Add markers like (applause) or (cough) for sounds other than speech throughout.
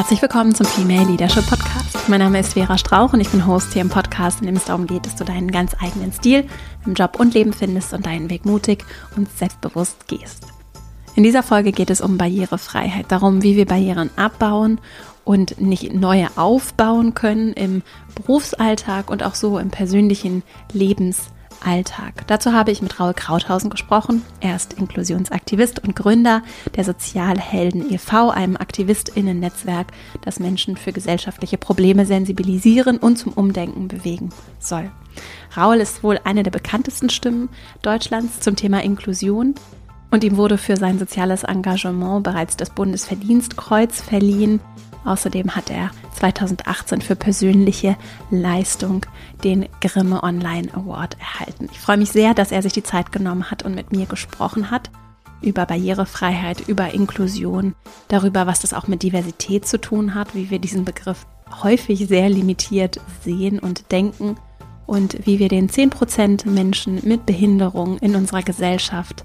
Herzlich willkommen zum Female Leadership Podcast. Mein Name ist Vera Strauch und ich bin Host hier im Podcast, in dem es darum geht, dass du deinen ganz eigenen Stil im Job und Leben findest und deinen Weg mutig und selbstbewusst gehst. In dieser Folge geht es um Barrierefreiheit, darum, wie wir Barrieren abbauen und nicht neue aufbauen können im Berufsalltag und auch so im persönlichen Lebensalltag. Alltag. Dazu habe ich mit Raul Krauthausen gesprochen. Er ist Inklusionsaktivist und Gründer der Sozialhelden e.V., einem AktivistInnen-Netzwerk, das Menschen für gesellschaftliche Probleme sensibilisieren und zum Umdenken bewegen soll. Raul ist wohl eine der bekanntesten Stimmen Deutschlands zum Thema Inklusion und ihm wurde für sein soziales Engagement bereits das Bundesverdienstkreuz verliehen. Außerdem hat er 2018 für persönliche Leistung den Grimme Online Award erhalten. Ich freue mich sehr, dass er sich die Zeit genommen hat und mit mir gesprochen hat über Barrierefreiheit, über Inklusion, darüber, was das auch mit Diversität zu tun hat, wie wir diesen Begriff häufig sehr limitiert sehen und denken und wie wir den 10% Menschen mit Behinderung in unserer Gesellschaft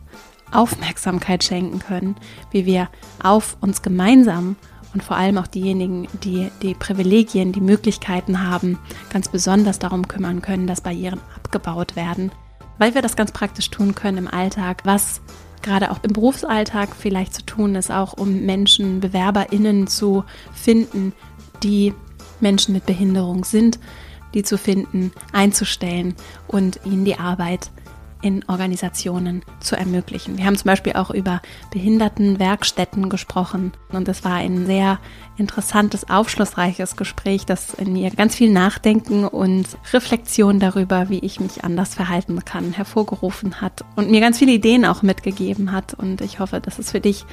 Aufmerksamkeit schenken können, wie wir auf uns gemeinsam und vor allem auch diejenigen, die die Privilegien, die Möglichkeiten haben, ganz besonders darum kümmern können, dass Barrieren abgebaut werden, weil wir das ganz praktisch tun können im Alltag, was gerade auch im Berufsalltag vielleicht zu tun ist, auch um Menschen, BewerberInnen zu finden, die Menschen mit Behinderung sind, die zu finden, einzustellen und ihnen die Arbeit in Organisationen zu ermöglichen. Wir haben zum Beispiel auch über Behindertenwerkstätten gesprochen und es war ein sehr interessantes, aufschlussreiches Gespräch, das in mir ganz viel Nachdenken und Reflexion darüber, wie ich mich anders verhalten kann, hervorgerufen hat und mir ganz viele Ideen auch mitgegeben hat. Und ich hoffe, dass es für dich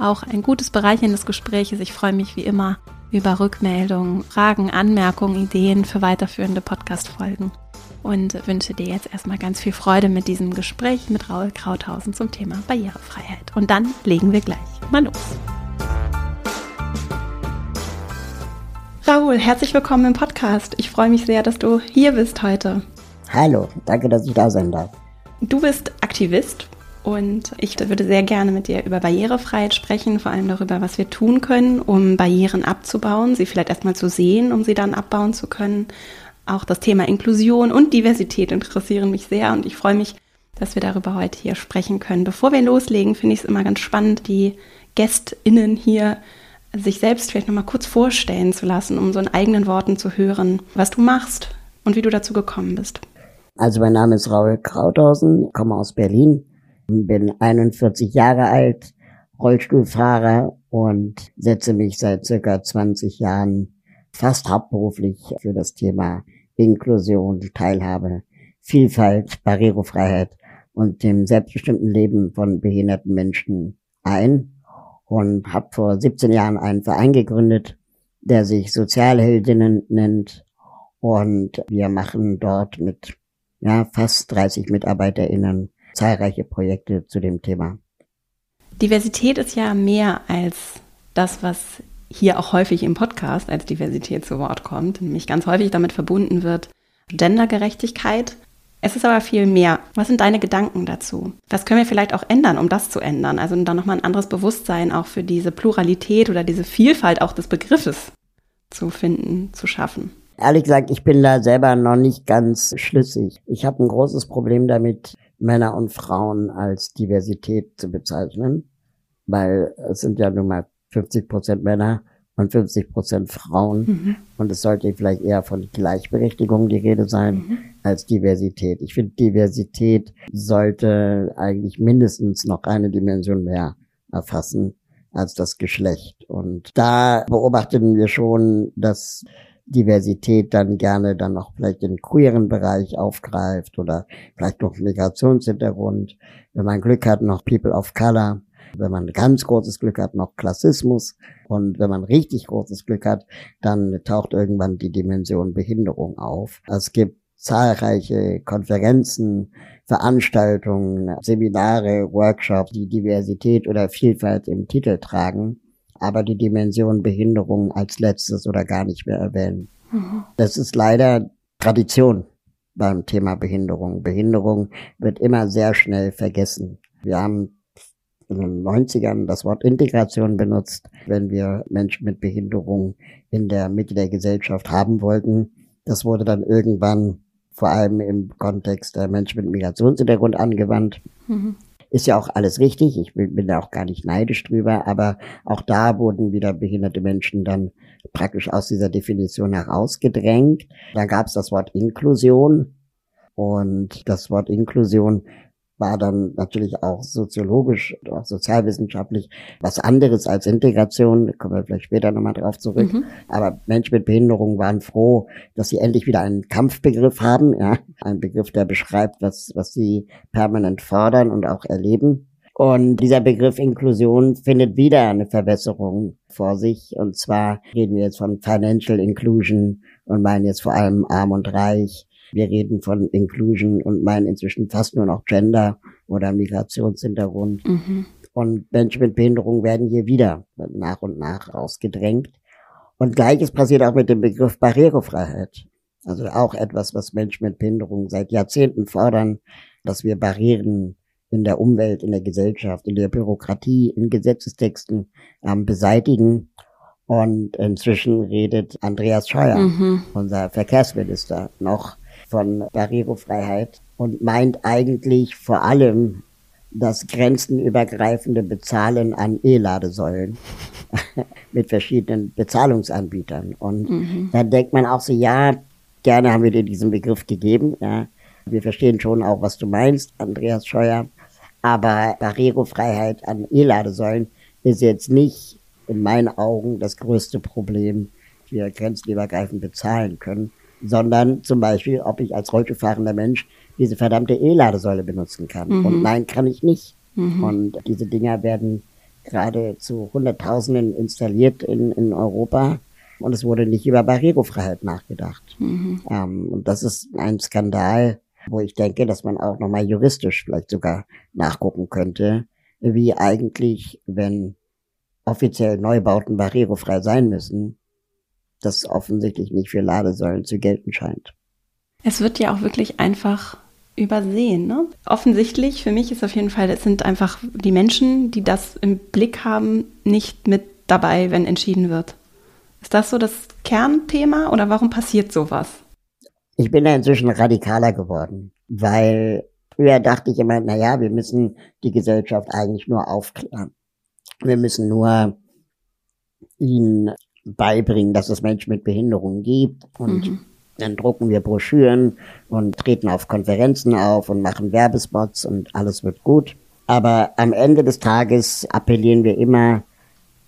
auch ein gutes bereicherndes Gespräch ist. Ich freue mich wie immer über Rückmeldungen, Fragen, Anmerkungen, Ideen für weiterführende Podcast-Folgen und wünsche dir jetzt erstmal ganz viel Freude mit diesem Gespräch mit Raul Krauthausen zum Thema Barrierefreiheit. Und dann legen wir gleich mal los. Raul, herzlich willkommen im Podcast. Ich freue mich sehr, dass du hier bist heute. Hallo, danke, dass ich da sein darf. Du bist Aktivist und ich würde sehr gerne mit dir über Barrierefreiheit sprechen, vor allem darüber, was wir tun können, um Barrieren abzubauen, sie vielleicht erstmal zu sehen, um sie dann abbauen zu können auch das Thema Inklusion und Diversität interessieren mich sehr und ich freue mich, dass wir darüber heute hier sprechen können. Bevor wir loslegen, finde ich es immer ganz spannend, die GästInnen hier sich selbst vielleicht nochmal kurz vorstellen zu lassen, um so in eigenen Worten zu hören, was du machst und wie du dazu gekommen bist. Also mein Name ist Raul Krauthausen, komme aus Berlin, bin 41 Jahre alt, Rollstuhlfahrer und setze mich seit circa 20 Jahren fast hauptberuflich für das Thema Inklusion, Teilhabe, Vielfalt, Barrierefreiheit und dem selbstbestimmten Leben von behinderten Menschen ein und habe vor 17 Jahren einen Verein gegründet, der sich Sozialheldinnen nennt und wir machen dort mit ja, fast 30 MitarbeiterInnen zahlreiche Projekte zu dem Thema. Diversität ist ja mehr als das, was hier auch häufig im Podcast als Diversität zu Wort kommt, nämlich ganz häufig damit verbunden wird Gendergerechtigkeit. Es ist aber viel mehr. Was sind deine Gedanken dazu? Was können wir vielleicht auch ändern, um das zu ändern? Also dann nochmal ein anderes Bewusstsein auch für diese Pluralität oder diese Vielfalt auch des Begriffes zu finden, zu schaffen. Ehrlich gesagt, ich bin da selber noch nicht ganz schlüssig. Ich habe ein großes Problem damit, Männer und Frauen als Diversität zu bezeichnen, weil es sind ja nun mal 50 Prozent Männer und 50 Prozent Frauen. Mhm. Und es sollte vielleicht eher von Gleichberechtigung die Rede sein mhm. als Diversität. Ich finde, Diversität sollte eigentlich mindestens noch eine Dimension mehr erfassen als das Geschlecht. Und da beobachteten wir schon, dass Diversität dann gerne dann noch vielleicht den queeren Bereich aufgreift oder vielleicht noch Migrationshintergrund. Wenn man Glück hat, noch People of Color. Wenn man ganz großes Glück hat, noch Klassismus. Und wenn man richtig großes Glück hat, dann taucht irgendwann die Dimension Behinderung auf. Es gibt zahlreiche Konferenzen, Veranstaltungen, Seminare, Workshops, die Diversität oder Vielfalt im Titel tragen, aber die Dimension Behinderung als letztes oder gar nicht mehr erwähnen. Mhm. Das ist leider Tradition beim Thema Behinderung. Behinderung wird immer sehr schnell vergessen. Wir haben in den 90ern das Wort Integration benutzt, wenn wir Menschen mit Behinderung in der Mitte der Gesellschaft haben wollten. Das wurde dann irgendwann vor allem im Kontext der Menschen mit Migrationshintergrund angewandt. Mhm. Ist ja auch alles richtig, ich bin, bin da auch gar nicht neidisch drüber, aber auch da wurden wieder behinderte Menschen dann praktisch aus dieser Definition herausgedrängt. Dann gab es das Wort Inklusion und das Wort Inklusion war dann natürlich auch soziologisch, auch sozialwissenschaftlich was anderes als Integration. Da kommen wir vielleicht später nochmal drauf zurück. Mhm. Aber Menschen mit Behinderung waren froh, dass sie endlich wieder einen Kampfbegriff haben, ja. Ein Begriff, der beschreibt, was, was sie permanent fordern und auch erleben. Und dieser Begriff Inklusion findet wieder eine Verbesserung vor sich. Und zwar reden wir jetzt von Financial Inclusion und meinen jetzt vor allem arm und reich wir reden von Inclusion und meinen inzwischen fast nur noch Gender oder Migrationshintergrund. Mhm. Und Menschen mit Behinderung werden hier wieder nach und nach ausgedrängt. Und gleiches passiert auch mit dem Begriff Barrierefreiheit. Also auch etwas, was Menschen mit Behinderung seit Jahrzehnten fordern, dass wir Barrieren in der Umwelt, in der Gesellschaft, in der Bürokratie, in Gesetzestexten ähm, beseitigen. Und inzwischen redet Andreas Scheuer, mhm. unser Verkehrsminister, noch von Barrierefreiheit und meint eigentlich vor allem das grenzenübergreifende Bezahlen an E-Ladesäulen (laughs) mit verschiedenen Bezahlungsanbietern. Und mhm. da denkt man auch so, ja, gerne haben wir dir diesen Begriff gegeben. Ja. Wir verstehen schon auch, was du meinst, Andreas Scheuer. Aber Barrierefreiheit an E-Ladesäulen ist jetzt nicht in meinen Augen das größte Problem, wir grenzenübergreifend bezahlen können sondern zum Beispiel, ob ich als Rollstuhlfahrender Mensch diese verdammte E-Ladesäule benutzen kann. Mhm. Und nein, kann ich nicht. Mhm. Und diese Dinger werden gerade zu Hunderttausenden installiert in, in Europa. Und es wurde nicht über Barrierefreiheit nachgedacht. Mhm. Ähm, und das ist ein Skandal, wo ich denke, dass man auch nochmal juristisch vielleicht sogar nachgucken könnte, wie eigentlich, wenn offiziell Neubauten barrierefrei sein müssen, das offensichtlich nicht für Ladesäulen zu gelten scheint. Es wird ja auch wirklich einfach übersehen. Ne? Offensichtlich, für mich ist auf jeden Fall, es sind einfach die Menschen, die das im Blick haben, nicht mit dabei, wenn entschieden wird. Ist das so das Kernthema oder warum passiert sowas? Ich bin da inzwischen radikaler geworden, weil früher dachte ich immer, naja, wir müssen die Gesellschaft eigentlich nur aufklären. Wir müssen nur ihnen beibringen, dass es Menschen mit Behinderungen gibt und mhm. dann drucken wir Broschüren und treten auf Konferenzen auf und machen Werbespots und alles wird gut. Aber am Ende des Tages appellieren wir immer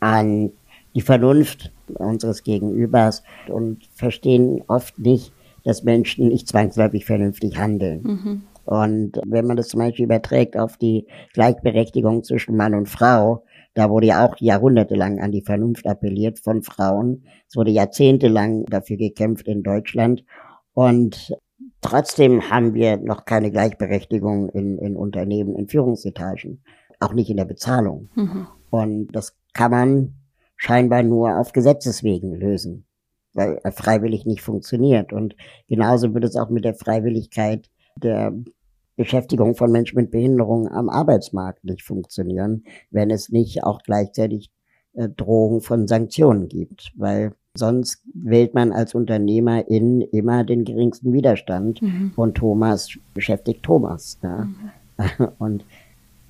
an die Vernunft unseres Gegenübers und verstehen oft nicht, dass Menschen nicht zwangsläufig vernünftig handeln. Mhm. Und wenn man das zum Beispiel überträgt auf die Gleichberechtigung zwischen Mann und Frau, da wurde ja auch jahrhundertelang an die Vernunft appelliert von Frauen. Es wurde jahrzehntelang dafür gekämpft in Deutschland. Und trotzdem haben wir noch keine Gleichberechtigung in, in Unternehmen, in Führungsetagen. Auch nicht in der Bezahlung. Mhm. Und das kann man scheinbar nur auf Gesetzeswegen lösen, weil freiwillig nicht funktioniert. Und genauso wird es auch mit der Freiwilligkeit der Beschäftigung von Menschen mit Behinderung am Arbeitsmarkt nicht funktionieren, wenn es nicht auch gleichzeitig äh, Drohung von Sanktionen gibt, weil sonst wählt man als Unternehmerin immer den geringsten Widerstand mhm. und Thomas beschäftigt Thomas. Ja. Mhm. (laughs) Und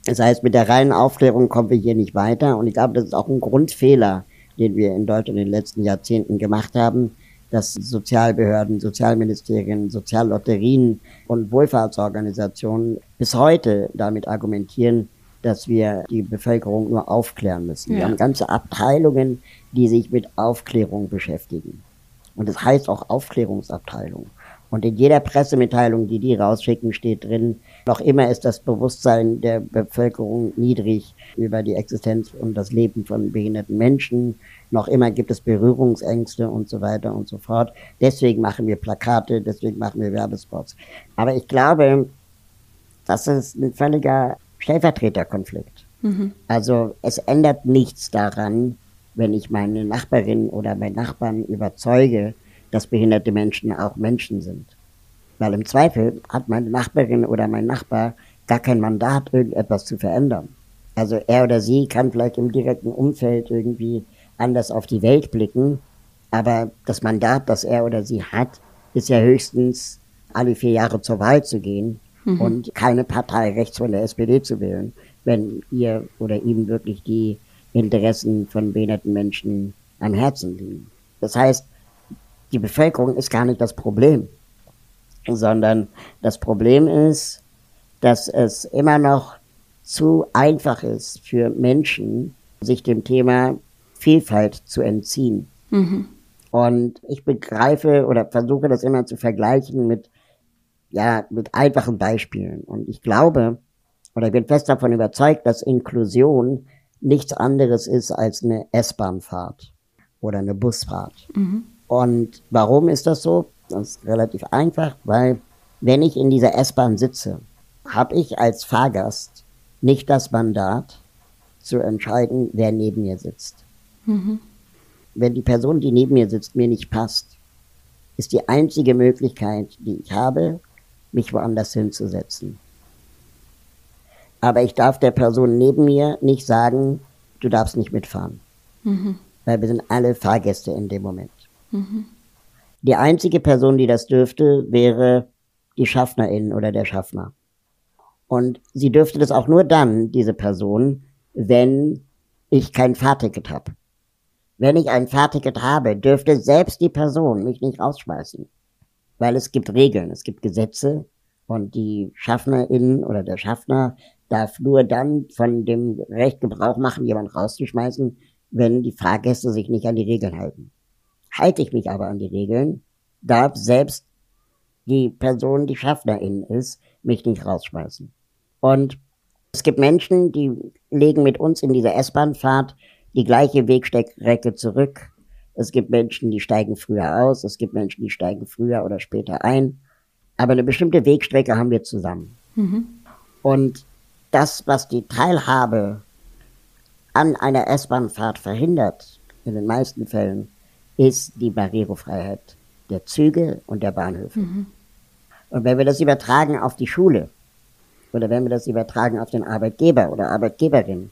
das heißt, mit der reinen Aufklärung kommen wir hier nicht weiter und ich glaube, das ist auch ein Grundfehler, den wir in Deutschland in den letzten Jahrzehnten gemacht haben, dass Sozialbehörden, Sozialministerien, Soziallotterien und Wohlfahrtsorganisationen bis heute damit argumentieren, dass wir die Bevölkerung nur aufklären müssen. Ja. Wir haben ganze Abteilungen, die sich mit Aufklärung beschäftigen. Und das heißt auch Aufklärungsabteilung. Und in jeder Pressemitteilung, die die rausschicken, steht drin, noch immer ist das Bewusstsein der Bevölkerung niedrig über die Existenz und das Leben von behinderten Menschen. Noch immer gibt es Berührungsängste und so weiter und so fort. Deswegen machen wir Plakate, deswegen machen wir Werbespots. Aber ich glaube, das ist ein völliger Stellvertreterkonflikt. Mhm. Also es ändert nichts daran, wenn ich meine Nachbarin oder meinen Nachbarn überzeuge, dass behinderte Menschen auch Menschen sind. Weil im Zweifel hat meine Nachbarin oder mein Nachbar gar kein Mandat, irgendetwas zu verändern. Also er oder sie kann vielleicht im direkten Umfeld irgendwie anders auf die Welt blicken, aber das Mandat, das er oder sie hat, ist ja höchstens alle vier Jahre zur Wahl zu gehen mhm. und keine Partei rechts von der SPD zu wählen, wenn ihr oder ihm wirklich die Interessen von behinderten Menschen am Herzen liegen. Das heißt, die Bevölkerung ist gar nicht das Problem, sondern das Problem ist, dass es immer noch zu einfach ist für Menschen, sich dem Thema Vielfalt zu entziehen. Mhm. Und ich begreife oder versuche das immer zu vergleichen mit, ja, mit einfachen Beispielen. Und ich glaube, oder ich bin fest davon überzeugt, dass Inklusion nichts anderes ist als eine S-Bahnfahrt oder eine Busfahrt. Mhm. Und warum ist das so? Das ist relativ einfach, weil wenn ich in dieser S-Bahn sitze, habe ich als Fahrgast nicht das Mandat zu entscheiden, wer neben mir sitzt. Mhm. Wenn die Person, die neben mir sitzt, mir nicht passt, ist die einzige Möglichkeit, die ich habe, mich woanders hinzusetzen. Aber ich darf der Person neben mir nicht sagen, du darfst nicht mitfahren. Mhm. Weil wir sind alle Fahrgäste in dem Moment. Mhm. Die einzige Person, die das dürfte, wäre die Schaffnerin oder der Schaffner. Und sie dürfte das auch nur dann, diese Person, wenn ich kein Fahrticket habe. Wenn ich ein Fahrticket habe, dürfte selbst die Person mich nicht rausschmeißen. Weil es gibt Regeln, es gibt Gesetze und die Schaffnerin oder der Schaffner darf nur dann von dem Recht Gebrauch machen, jemand rauszuschmeißen, wenn die Fahrgäste sich nicht an die Regeln halten. Halte ich mich aber an die Regeln, darf selbst die Person, die Schaffnerin ist, mich nicht rausschmeißen. Und es gibt Menschen, die legen mit uns in dieser S-Bahn-Fahrt die gleiche Wegstrecke zurück. Es gibt Menschen, die steigen früher aus. Es gibt Menschen, die steigen früher oder später ein. Aber eine bestimmte Wegstrecke haben wir zusammen. Mhm. Und das, was die Teilhabe an einer S-Bahn-Fahrt verhindert, in den meisten Fällen, ist die Barrierefreiheit der Züge und der Bahnhöfe. Mhm. Und wenn wir das übertragen auf die Schule oder wenn wir das übertragen auf den Arbeitgeber oder Arbeitgeberin,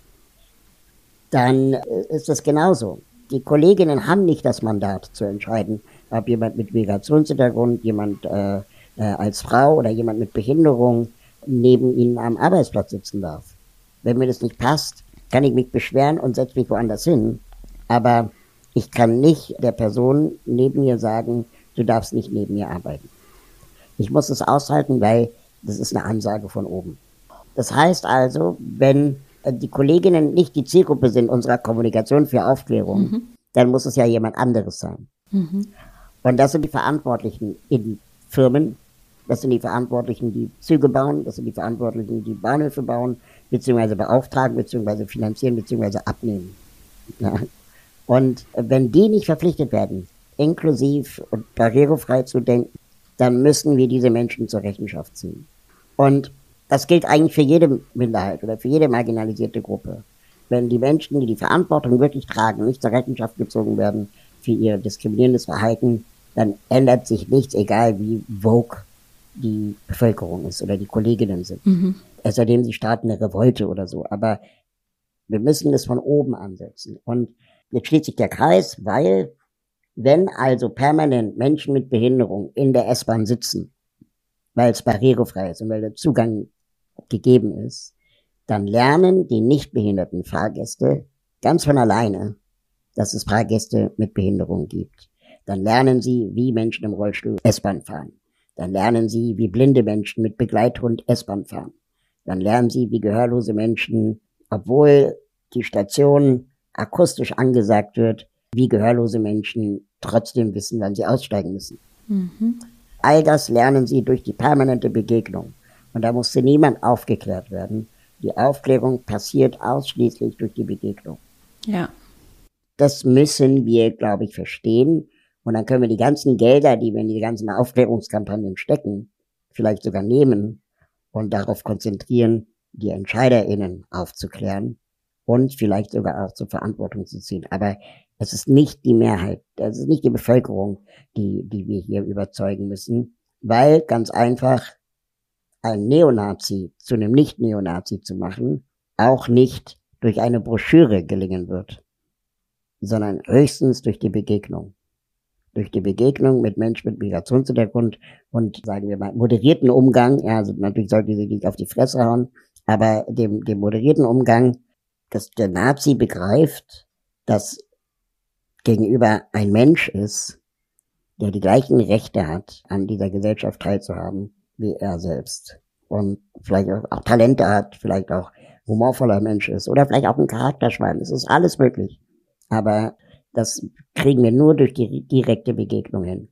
dann ist das genauso. Die Kolleginnen haben nicht das Mandat zu entscheiden, ob jemand mit Migrationshintergrund, jemand äh, äh, als Frau oder jemand mit Behinderung neben ihnen am Arbeitsplatz sitzen darf. Wenn mir das nicht passt, kann ich mich beschweren und setze mich woanders hin. Aber ich kann nicht der Person neben mir sagen, du darfst nicht neben mir arbeiten. Ich muss es aushalten, weil das ist eine Ansage von oben. Das heißt also, wenn äh, die Kolleginnen nicht die Zielgruppe sind unserer Kommunikation für Aufklärung, mhm. dann muss es ja jemand anderes sein. Mhm. Und das sind die Verantwortlichen in Firmen, das sind die Verantwortlichen, die Züge bauen, das sind die Verantwortlichen, die Bahnhöfe bauen, beziehungsweise beauftragen, beziehungsweise finanzieren, beziehungsweise abnehmen. Ja. Und wenn die nicht verpflichtet werden, inklusiv und barrierefrei zu denken, dann müssen wir diese Menschen zur Rechenschaft ziehen. Und das gilt eigentlich für jede Minderheit oder für jede marginalisierte Gruppe. Wenn die Menschen, die die Verantwortung wirklich tragen, nicht zur Rechenschaft gezogen werden für ihr diskriminierendes Verhalten, dann ändert sich nichts, egal wie vogue die Bevölkerung ist oder die Kolleginnen sind. Mhm. Es sei denn, sie starten eine Revolte oder so. Aber wir müssen es von oben ansetzen. Und jetzt schließt sich der Kreis, weil wenn also permanent Menschen mit Behinderung in der S-Bahn sitzen, weil es barrierefrei ist und weil der Zugang gegeben ist, dann lernen die nicht behinderten Fahrgäste ganz von alleine, dass es Fahrgäste mit Behinderung gibt. Dann lernen sie, wie Menschen im Rollstuhl S-Bahn fahren. Dann lernen sie, wie blinde Menschen mit Begleithund S-Bahn fahren. Dann lernen sie, wie gehörlose Menschen, obwohl die Station akustisch angesagt wird, wie gehörlose Menschen trotzdem wissen, wann sie aussteigen müssen. Mhm. All das lernen sie durch die permanente Begegnung. Und da musste niemand aufgeklärt werden. Die Aufklärung passiert ausschließlich durch die Begegnung. Ja. Das müssen wir, glaube ich, verstehen. Und dann können wir die ganzen Gelder, die wir in die ganzen Aufklärungskampagnen stecken, vielleicht sogar nehmen und darauf konzentrieren, die EntscheiderInnen aufzuklären und vielleicht sogar auch zur Verantwortung zu ziehen. Aber es ist nicht die Mehrheit, es ist nicht die Bevölkerung, die, die wir hier überzeugen müssen, weil ganz einfach ein Neonazi zu einem Nicht-Neonazi zu machen, auch nicht durch eine Broschüre gelingen wird, sondern höchstens durch die Begegnung. Durch die Begegnung mit Menschen mit Migrationshintergrund und, sagen wir mal, moderierten Umgang, ja, also natürlich sollten sie nicht auf die Fresse hauen, aber dem, dem moderierten Umgang, dass der Nazi begreift, dass gegenüber ein Mensch ist, der die gleichen Rechte hat, an dieser Gesellschaft teilzuhaben, wie er selbst. Und vielleicht auch, auch Talente hat, vielleicht auch humorvoller Mensch ist oder vielleicht auch ein Charakterschwein. Es ist alles möglich. Aber das kriegen wir nur durch die direkte Begegnung hin.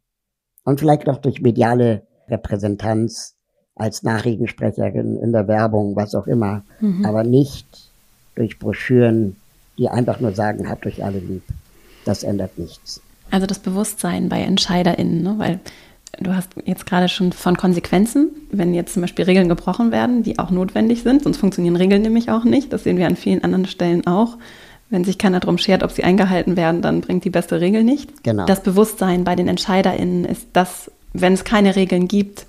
Und vielleicht auch durch mediale Repräsentanz als Nachrichtensprecherin in der Werbung, was auch immer. Mhm. Aber nicht durch Broschüren, die einfach nur sagen, habt euch alle lieb. Das ändert nichts. Also das Bewusstsein bei EntscheiderInnen, ne? weil du hast jetzt gerade schon von Konsequenzen, wenn jetzt zum Beispiel Regeln gebrochen werden, die auch notwendig sind, sonst funktionieren Regeln nämlich auch nicht. Das sehen wir an vielen anderen Stellen auch. Wenn sich keiner darum schert, ob sie eingehalten werden, dann bringt die beste Regel nichts. Genau. Das Bewusstsein bei den EntscheiderInnen ist das, wenn es keine Regeln gibt,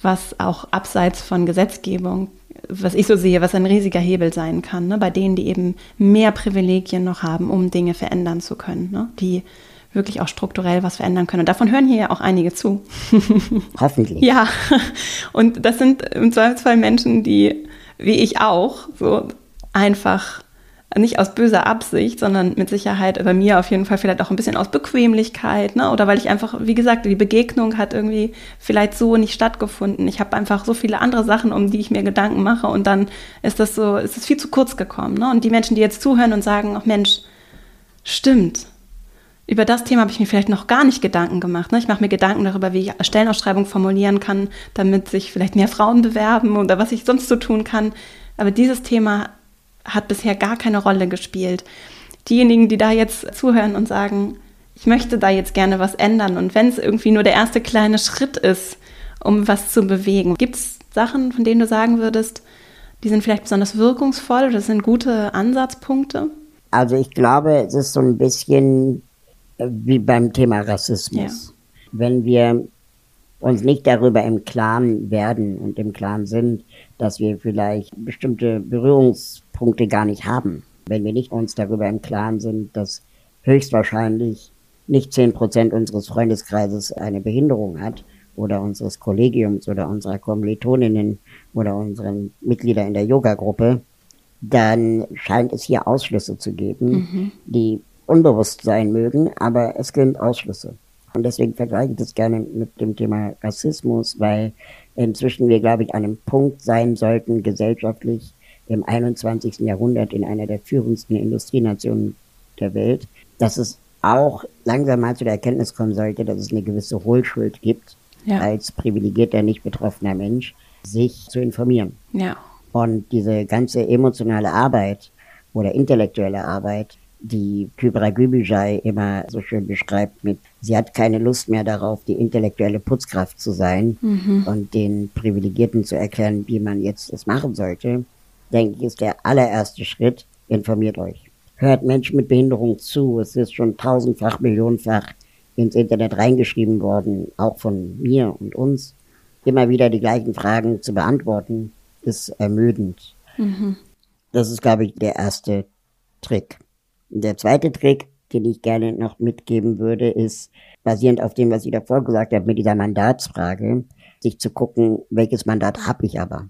was auch abseits von Gesetzgebung, was ich so sehe, was ein riesiger Hebel sein kann, ne? bei denen, die eben mehr Privilegien noch haben, um Dinge verändern zu können, ne? die wirklich auch strukturell was verändern können. Und davon hören hier ja auch einige zu. (laughs) Hoffentlich. ja, und das sind im Zweifelsfall Menschen, die, wie ich auch, so einfach nicht aus böser Absicht, sondern mit Sicherheit bei mir auf jeden Fall vielleicht auch ein bisschen aus Bequemlichkeit, ne? Oder weil ich einfach, wie gesagt, die Begegnung hat irgendwie vielleicht so nicht stattgefunden. Ich habe einfach so viele andere Sachen, um die ich mir Gedanken mache und dann ist das so, ist es viel zu kurz gekommen. Ne? Und die Menschen, die jetzt zuhören und sagen, ach Mensch, stimmt, über das Thema habe ich mir vielleicht noch gar nicht Gedanken gemacht. Ne? Ich mache mir Gedanken darüber, wie ich Stellenausschreibung formulieren kann, damit sich vielleicht mehr Frauen bewerben oder was ich sonst so tun kann. Aber dieses Thema hat bisher gar keine Rolle gespielt. Diejenigen, die da jetzt zuhören und sagen, ich möchte da jetzt gerne was ändern und wenn es irgendwie nur der erste kleine Schritt ist, um was zu bewegen, gibt es Sachen, von denen du sagen würdest, die sind vielleicht besonders wirkungsvoll oder das sind gute Ansatzpunkte? Also ich glaube, es ist so ein bisschen wie beim Thema Rassismus. Ja. Wenn wir uns nicht darüber im Klaren werden und im Klaren sind, dass wir vielleicht bestimmte Berührungspunkte gar nicht haben, wenn wir nicht uns darüber im Klaren sind, dass höchstwahrscheinlich nicht zehn Prozent unseres Freundeskreises eine Behinderung hat oder unseres Kollegiums oder unserer Kommilitoninnen oder unseren Mitglieder in der Yoga-Gruppe, dann scheint es hier Ausschlüsse zu geben, mhm. die unbewusst sein mögen, aber es gibt Ausschlüsse. Und deswegen vergleiche ich das gerne mit dem Thema Rassismus, weil inzwischen wir, glaube ich, an einem Punkt sein sollten, gesellschaftlich im 21. Jahrhundert in einer der führendsten Industrienationen der Welt, dass es auch langsam mal zu der Erkenntnis kommen sollte, dass es eine gewisse Hohlschuld gibt, ja. als privilegierter, nicht betroffener Mensch, sich zu informieren. Ja. Und diese ganze emotionale Arbeit oder intellektuelle Arbeit die Kybra Gübüjay immer so schön beschreibt mit, sie hat keine Lust mehr darauf, die intellektuelle Putzkraft zu sein mhm. und den Privilegierten zu erklären, wie man jetzt es machen sollte, denke ich, ist der allererste Schritt, informiert euch. Hört Menschen mit Behinderung zu, es ist schon tausendfach, millionenfach ins Internet reingeschrieben worden, auch von mir und uns. Immer wieder die gleichen Fragen zu beantworten, ist ermüdend. Mhm. Das ist, glaube ich, der erste Trick. Der zweite Trick, den ich gerne noch mitgeben würde, ist, basierend auf dem, was ich davor gesagt habe, mit dieser Mandatsfrage, sich zu gucken, welches Mandat habe ich aber.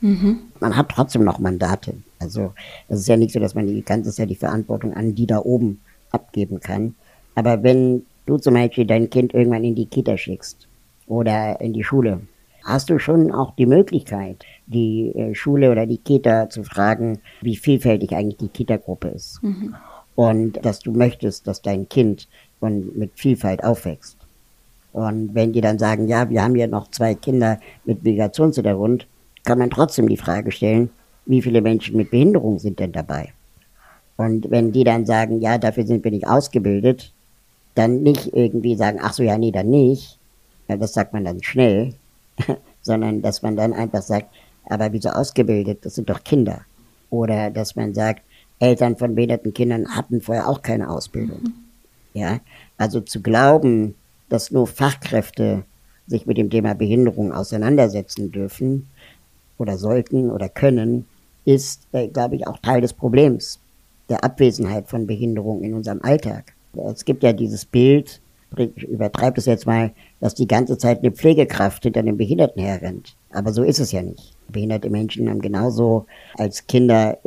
Mhm. Man hat trotzdem noch Mandate. Also es ist ja nicht so, dass man die ganze Zeit die Verantwortung an die da oben abgeben kann. Aber wenn du zum Beispiel dein Kind irgendwann in die Kita schickst oder in die Schule, hast du schon auch die Möglichkeit, die äh, Schule oder die Kita zu fragen, wie vielfältig eigentlich die Kita-Gruppe ist. Mhm und dass du möchtest, dass dein Kind von, mit Vielfalt aufwächst. Und wenn die dann sagen, ja, wir haben ja noch zwei Kinder mit Migrationshintergrund, kann man trotzdem die Frage stellen, wie viele Menschen mit Behinderung sind denn dabei? Und wenn die dann sagen, ja, dafür sind wir nicht ausgebildet, dann nicht irgendwie sagen, ach so, ja, nee, dann nicht. Ja, das sagt man dann schnell, (laughs) sondern dass man dann einfach sagt, aber wieso ausgebildet? Das sind doch Kinder. Oder dass man sagt, Eltern von behinderten Kindern hatten vorher auch keine Ausbildung. Mhm. Ja, also zu glauben, dass nur Fachkräfte sich mit dem Thema Behinderung auseinandersetzen dürfen oder sollten oder können, ist, äh, glaube ich, auch Teil des Problems der Abwesenheit von Behinderung in unserem Alltag. Es gibt ja dieses Bild, ich übertreibe es jetzt mal, dass die ganze Zeit eine Pflegekraft hinter einem Behinderten herrennt. Aber so ist es ja nicht. Behinderte Menschen haben genauso als Kinder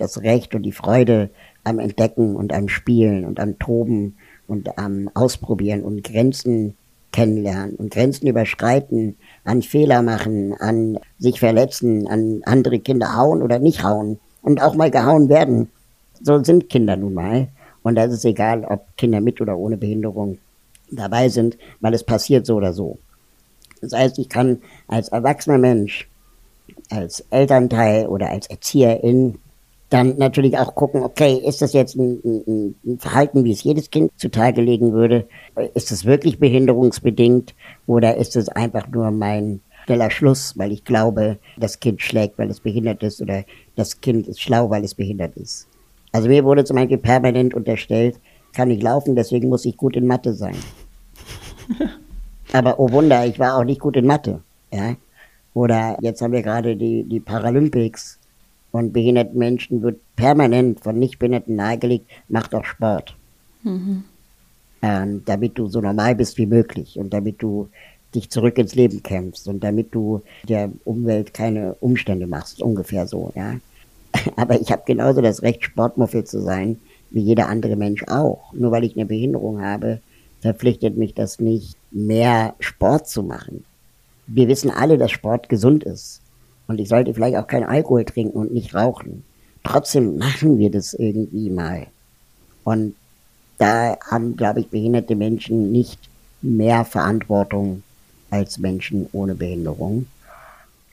das Recht und die Freude am Entdecken und am Spielen und am Toben und am Ausprobieren und Grenzen kennenlernen und Grenzen überschreiten, an Fehler machen, an sich verletzen, an andere Kinder hauen oder nicht hauen und auch mal gehauen werden. So sind Kinder nun mal. Und da ist egal, ob Kinder mit oder ohne Behinderung dabei sind, weil es passiert so oder so. Das heißt, ich kann als erwachsener Mensch, als Elternteil oder als Erzieherin dann natürlich auch gucken, okay, ist das jetzt ein, ein, ein, Verhalten, wie es jedes Kind zutage legen würde? Ist es wirklich behinderungsbedingt oder ist es einfach nur mein schneller Schluss, weil ich glaube, das Kind schlägt, weil es behindert ist oder das Kind ist schlau, weil es behindert ist? Also mir wurde zum Beispiel permanent unterstellt, kann ich laufen, deswegen muss ich gut in Mathe sein. (laughs) Aber oh Wunder, ich war auch nicht gut in Mathe. Ja? Oder jetzt haben wir gerade die, die Paralympics und behinderten Menschen wird permanent von Nichtbehinderten nahegelegt, mach doch Sport. Mhm. Ähm, damit du so normal bist wie möglich und damit du dich zurück ins Leben kämpfst und damit du der Umwelt keine Umstände machst, ungefähr so, ja. (laughs) Aber ich habe genauso das Recht, Sportmuffel zu sein, wie jeder andere Mensch auch. Nur weil ich eine Behinderung habe, verpflichtet mich das nicht, mehr Sport zu machen. Wir wissen alle, dass Sport gesund ist. Und ich sollte vielleicht auch keinen Alkohol trinken und nicht rauchen. Trotzdem machen wir das irgendwie mal. Und da haben, glaube ich, behinderte Menschen nicht mehr Verantwortung als Menschen ohne Behinderung.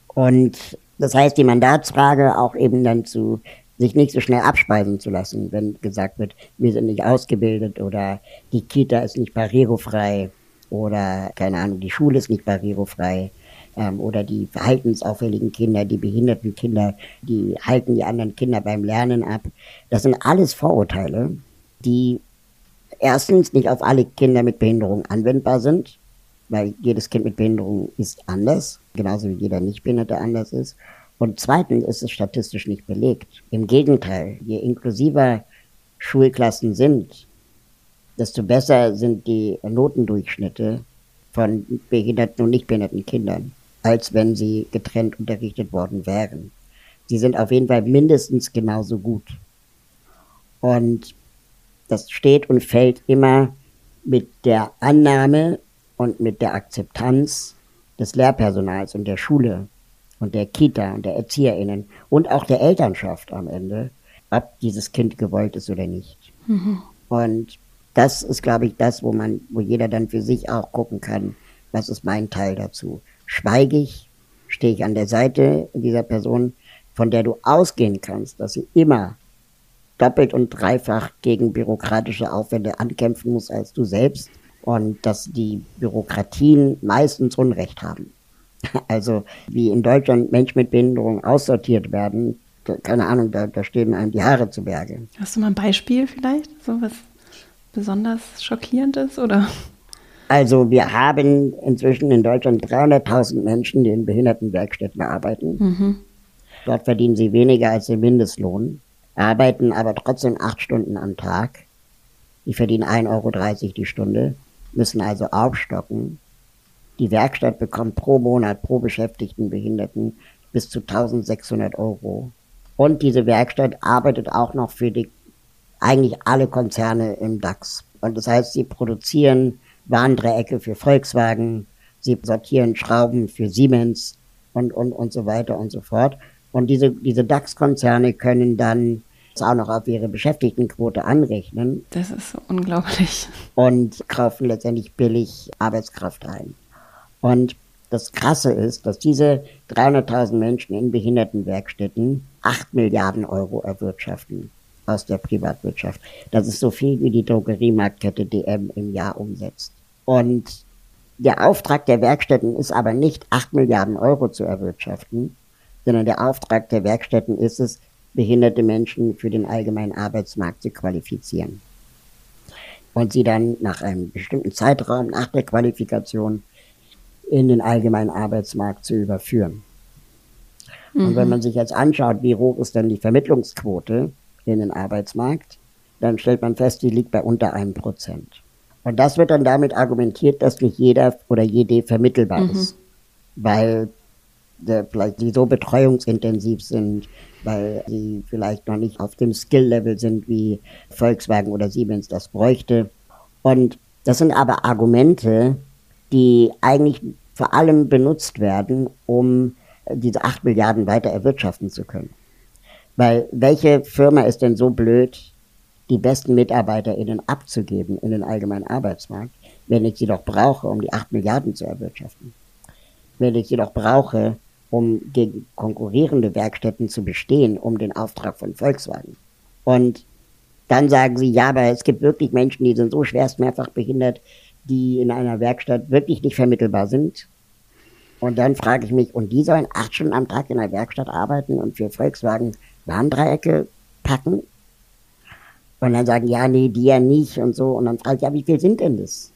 Und das heißt, die Mandatsfrage auch eben dann zu sich nicht so schnell abspeisen zu lassen, wenn gesagt wird, wir sind nicht ausgebildet oder die Kita ist nicht barrierefrei oder keine Ahnung, die Schule ist nicht barrierefrei ähm, oder die verhaltensauffälligen Kinder, die behinderten Kinder, die halten die anderen Kinder beim Lernen ab. Das sind alles Vorurteile, die erstens nicht auf alle Kinder mit Behinderung anwendbar sind weil jedes Kind mit Behinderung ist anders, genauso wie jeder Nichtbehinderte anders ist. Und zweitens ist es statistisch nicht belegt. Im Gegenteil, je inklusiver Schulklassen sind, desto besser sind die Notendurchschnitte von behinderten und nicht behinderten Kindern, als wenn sie getrennt unterrichtet worden wären. Sie sind auf jeden Fall mindestens genauso gut. Und das steht und fällt immer mit der Annahme, und mit der Akzeptanz des Lehrpersonals und der Schule und der Kita und der ErzieherInnen und auch der Elternschaft am Ende, ob dieses Kind gewollt ist oder nicht. Mhm. Und das ist, glaube ich, das, wo man, wo jeder dann für sich auch gucken kann, was ist mein Teil dazu. Schweige ich, stehe ich an der Seite dieser Person, von der du ausgehen kannst, dass sie immer doppelt und dreifach gegen bürokratische Aufwände ankämpfen muss als du selbst und dass die Bürokratien meistens Unrecht haben. (laughs) Also wie in Deutschland Menschen mit Behinderung aussortiert werden, keine Ahnung, da, da stehen einem die Haare zu Berge. Hast du mal ein Beispiel vielleicht, so was besonders schockierendes oder? Also wir haben inzwischen in Deutschland 300.000 Menschen, die in Behindertenwerkstätten arbeiten. Mhm. Dort verdienen sie weniger als den Mindestlohn, arbeiten aber trotzdem acht Stunden am Tag. Die verdienen 1,30 Euro die Stunde müssen also aufstocken. Die Werkstatt bekommt pro Monat pro Beschäftigten Behinderten bis zu 1600 Euro. Und diese Werkstatt arbeitet auch noch für die eigentlich alle Konzerne im DAX. Und das heißt, sie produzieren Warndreiecke für Volkswagen, sie sortieren Schrauben für Siemens und, und, und so weiter und so fort. Und diese, diese DAX-Konzerne können dann auch noch auf ihre Beschäftigtenquote anrechnen. Das ist so unglaublich. Und kaufen letztendlich billig Arbeitskraft ein. Und das Krasse ist, dass diese 300.000 Menschen in Behindertenwerkstätten 8 Milliarden Euro erwirtschaften aus der Privatwirtschaft. Das ist so viel, wie die Drogeriemarktkette DM im Jahr umsetzt. Und der Auftrag der Werkstätten ist aber nicht 8 Milliarden Euro zu erwirtschaften, sondern der Auftrag der Werkstätten ist es, behinderte Menschen für den allgemeinen Arbeitsmarkt zu qualifizieren. Und sie dann nach einem bestimmten Zeitraum nach der Qualifikation in den allgemeinen Arbeitsmarkt zu überführen. Mhm. Und wenn mhm. man sich jetzt anschaut, wie hoch ist denn die Vermittlungsquote in den Arbeitsmarkt, dann stellt man fest, die liegt bei unter einem Prozent. Und das wird dann damit argumentiert, dass nicht jeder oder jede vermittelbar mhm. ist, weil der, vielleicht sie so betreuungsintensiv sind, weil sie vielleicht noch nicht auf dem Skill-Level sind, wie Volkswagen oder Siemens das bräuchte. Und das sind aber Argumente, die eigentlich vor allem benutzt werden, um diese acht Milliarden weiter erwirtschaften zu können. Weil welche Firma ist denn so blöd, die besten MitarbeiterInnen abzugeben in den allgemeinen Arbeitsmarkt, wenn ich sie doch brauche, um die acht Milliarden zu erwirtschaften? Wenn ich sie doch brauche, um gegen konkurrierende Werkstätten zu bestehen, um den Auftrag von Volkswagen. Und dann sagen sie, ja, aber es gibt wirklich Menschen, die sind so schwerst mehrfach behindert, die in einer Werkstatt wirklich nicht vermittelbar sind. Und dann frage ich mich, und die sollen acht Stunden am Tag in einer Werkstatt arbeiten und für Volkswagen Warndreiecke packen? Und dann sagen, ja, nee, die ja nicht und so. Und dann frage ich, ja, wie viel sind denn das?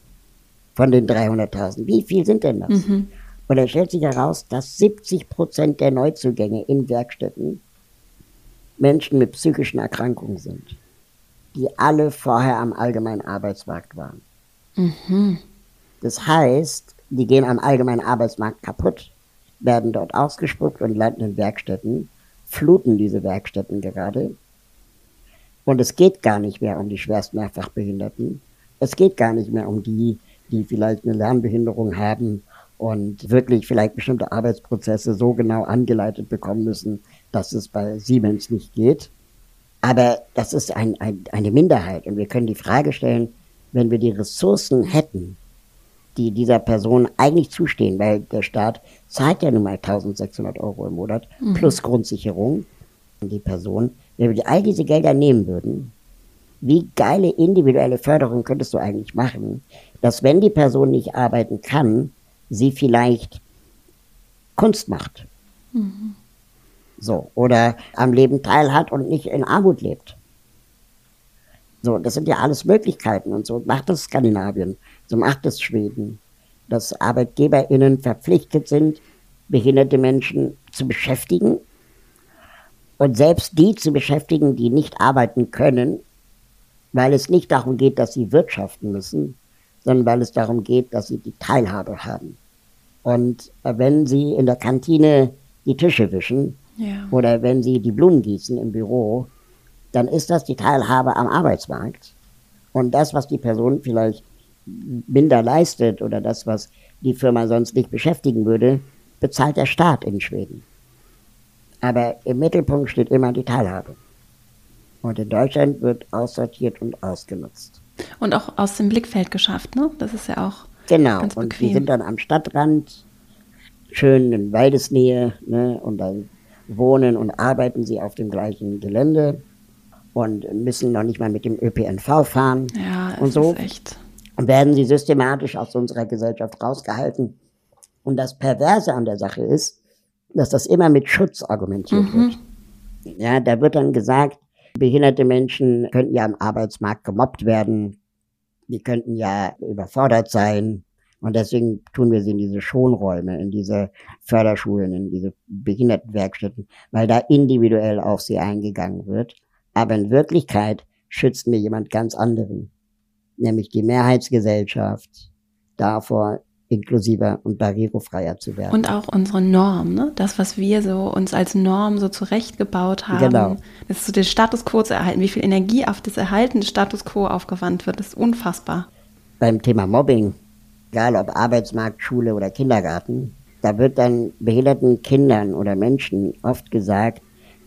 Von den 300.000. Wie viel sind denn das? Mhm. Und dann stellt sich heraus, dass 70 Prozent der Neuzugänge in Werkstätten Menschen mit psychischen Erkrankungen sind, die alle vorher am allgemeinen Arbeitsmarkt waren. Mhm. Das heißt, die gehen am allgemeinen Arbeitsmarkt kaputt, werden dort ausgespuckt und landen in Werkstätten, fluten diese Werkstätten gerade. Und es geht gar nicht mehr um die schwerst mehrfachbehinderten. Es geht gar nicht mehr um die, die vielleicht eine Lernbehinderung haben und wirklich vielleicht bestimmte Arbeitsprozesse so genau angeleitet bekommen müssen, dass es bei Siemens nicht geht. Aber das ist ein, ein, eine Minderheit und wir können die Frage stellen, wenn wir die Ressourcen hätten, die dieser Person eigentlich zustehen, weil der Staat zahlt ja nun mal 1600 Euro im Monat mhm. plus Grundsicherung an die Person. Wenn wir all diese Gelder nehmen würden, wie geile individuelle Förderung könntest du eigentlich machen, dass wenn die Person nicht arbeiten kann, sie vielleicht Kunst macht. Mhm. So, oder am Leben teilhat und nicht in Armut lebt. So, das sind ja alles Möglichkeiten und so macht es Skandinavien, so macht es Schweden, dass ArbeitgeberInnen verpflichtet sind, behinderte Menschen zu beschäftigen und selbst die zu beschäftigen, die nicht arbeiten können, weil es nicht darum geht, dass sie wirtschaften müssen, sondern weil es darum geht, dass sie die Teilhabe haben. Und wenn sie in der Kantine die Tische wischen ja. oder wenn sie die Blumen gießen im Büro, dann ist das die Teilhabe am Arbeitsmarkt. Und das, was die Person vielleicht minder leistet oder das, was die Firma sonst nicht beschäftigen würde, bezahlt der Staat in Schweden. Aber im Mittelpunkt steht immer die Teilhabe. Und in Deutschland wird aussortiert und ausgenutzt. Und auch aus dem Blickfeld geschafft, ne? Das ist ja auch. Genau. Ganz und wir sind dann am Stadtrand, schön in Waldesnähe, ne? Und dann wohnen und arbeiten sie auf dem gleichen Gelände und müssen noch nicht mal mit dem ÖPNV fahren ja, und so. Ist echt. Werden sie systematisch aus unserer Gesellschaft rausgehalten. Und das Perverse an der Sache ist, dass das immer mit Schutz argumentiert mhm. wird. Ja, da wird dann gesagt, behinderte Menschen könnten ja am Arbeitsmarkt gemobbt werden, die könnten ja überfordert sein. Und deswegen tun wir sie in diese Schonräume, in diese Förderschulen, in diese Behindertenwerkstätten, weil da individuell auf sie eingegangen wird. Aber in Wirklichkeit schützt mir jemand ganz anderen, nämlich die Mehrheitsgesellschaft davor, inklusiver und barrierefreier zu werden. Und auch unsere Norm, ne? das, was wir so uns als Norm so zurechtgebaut haben, genau. das ist so den Status quo zu erhalten. Wie viel Energie auf das Erhalten des Status quo aufgewandt wird, ist unfassbar. Beim Thema Mobbing, egal ob Arbeitsmarkt, Schule oder Kindergarten, da wird dann behinderten Kindern oder Menschen oft gesagt,